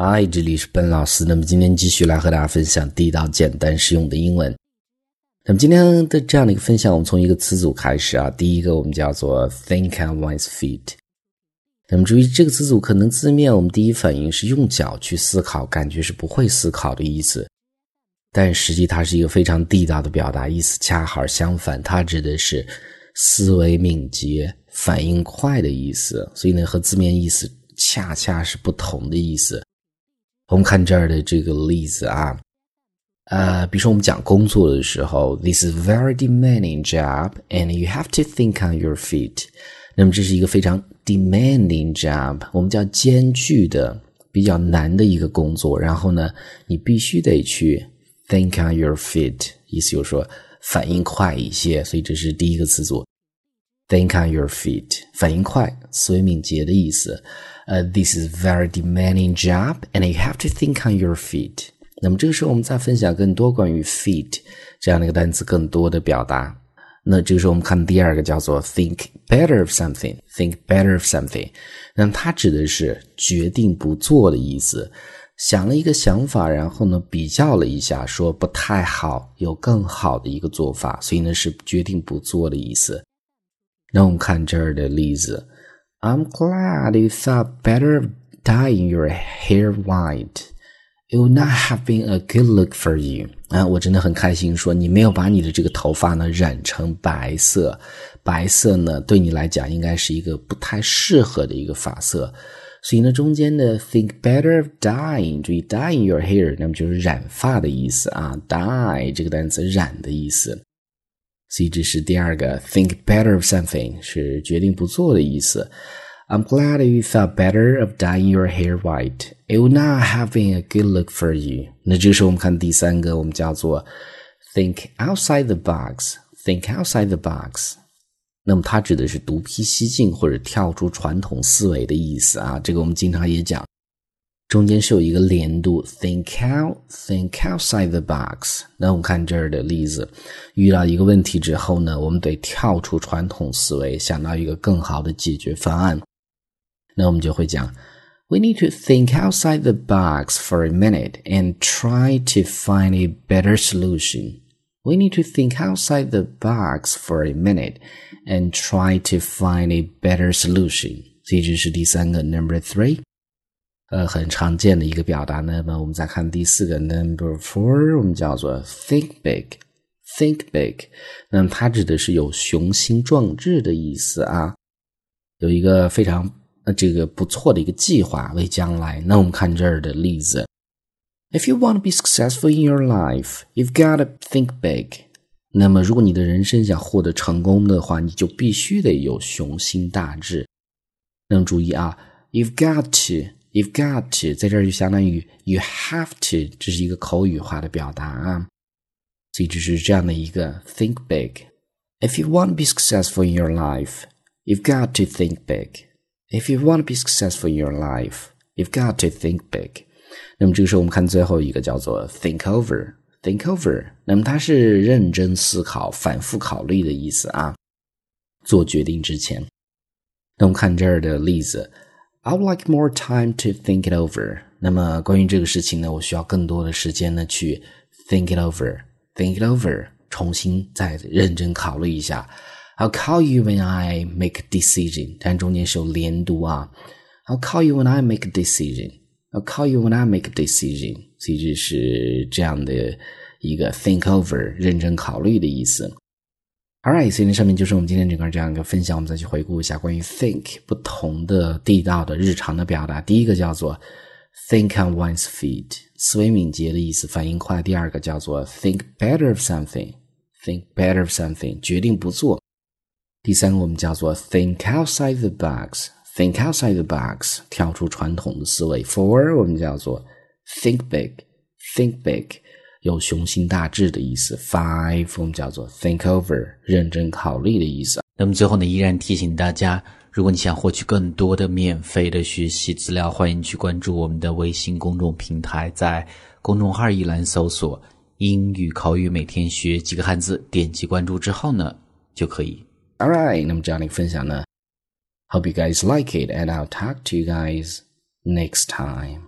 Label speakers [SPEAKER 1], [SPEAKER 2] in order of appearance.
[SPEAKER 1] 嗨，这里是笨老师。那么今天继续来和大家分享地道、简单、实用的英文。那么今天的这样的一个分享，我们从一个词组开始啊。第一个我们叫做 think on one's feet。那么注意这个词组，可能字面我们第一反应是用脚去思考，感觉是不会思考的意思。但实际它是一个非常地道的表达，意思恰好相反，它指的是思维敏捷、反应快的意思。所以呢，和字面意思恰恰是不同的意思。我们看这儿的这个例子啊，呃，比如说我们讲工作的时候，this is very demanding job and you have to think on your feet。那么这是一个非常 demanding job，我们叫艰巨的、比较难的一个工作。然后呢，你必须得去 think on your feet，意思就是说反应快一些。所以这是第一个词组，think on your feet，反应快、思维敏捷的意思。呃，this is very demanding job, and you have to think on your feet。那么这个时候，我们再分享更多关于 feet 这样的一个单词，更多的表达。那这个时候，我们看第二个叫做 think better of something。think better of something，那它指的是决定不做的意思。想了一个想法，然后呢，比较了一下，说不太好，有更好的一个做法，所以呢是决定不做的意思。那我们看这儿的例子。I'm glad you thought better of dyeing your hair white. It would not have been a good look for you. 啊，我真的很开心，说你没有把你的这个头发呢染成白色。白色呢，对你来讲应该是一个不太适合的一个发色。所以呢，中间的 think better of dyeing，注意 dyeing your hair，那么就是染发的意思啊。dye 这个单词染的意思。所以这是第二个 think better of something 是决定不做的意思。I'm glad you thought better of dyeing your hair white. It would not have been a good look for you. 那这个时候我们看第三个，我们叫做 think outside the box. Think outside the box. 那么它指的是独辟蹊径或者跳出传统思维的意思啊。这个我们经常也讲。 中间是有一个连读，think out，think outside the box。那我们看这儿的例子，遇到一个问题之后呢，我们得跳出传统思维，想到一个更好的解决方案。那我们就会讲，We need to think outside the box for a minute and try to find a better solution. We need to think outside the box for a minute and try to find a better solution. 所以这是第三个，Number three。 呃，很常见的一个表达。那么我们再看第四个，number four，我们叫做 think big，think big。那么它指的是有雄心壮志的意思啊，有一个非常呃这个不错的一个计划为将来。那我们看这儿的例子，If you want to be successful in your life, you've got to think big。那么如果你的人生想获得成功的话，你就必须得有雄心大志。那么注意啊，you've got to。You've got to 在这儿就相当于 you have to，这是一个口语化的表达啊，所以就是这样的一个 think big。If you want to be successful in your life, you've got to think big. If you want to be successful in your life, you've got to think big. 那么这个时候我们看最后一个叫做 think over。think over，那么它是认真思考、反复考虑的意思啊。做决定之前，那我们看这儿的例子。 I would like more time to think it over。那么关于这个事情呢，我需要更多的时间呢去 think it over，think it over，重新再认真考虑一下。I'll call you when I make a decision。但中间是有连读啊。I'll call you when I make a decision。I'll call you when I make a decision。所以这是这样的一个 think over，认真考虑的意思。 Alright，所以呢，上面就是我们今天整个这样一个分享。我们再去回顾一下关于 think 不同的地道的日常的表达。第一个叫做 think on one's feet，思维敏捷的意思，反应快。第二个叫做 think better of something，think better of something，决定不做。第三个我们叫做 think outside the box，think outside the box，跳出传统的思维。For 我们叫做 think big，think big。有雄心大志的意思。Five 我们叫做 think over，认真考虑的意思。那么最后呢，依然提醒大家，如果你想获取更多的免费的学习资料，欢迎去关注我们的微信公众平台，在公众号一栏搜索“英语口语每天学几个汉字”，点击关注之后呢，就可以。All right，那么这样的一个分享呢，Hope you guys like it，and I'll talk to you guys next time.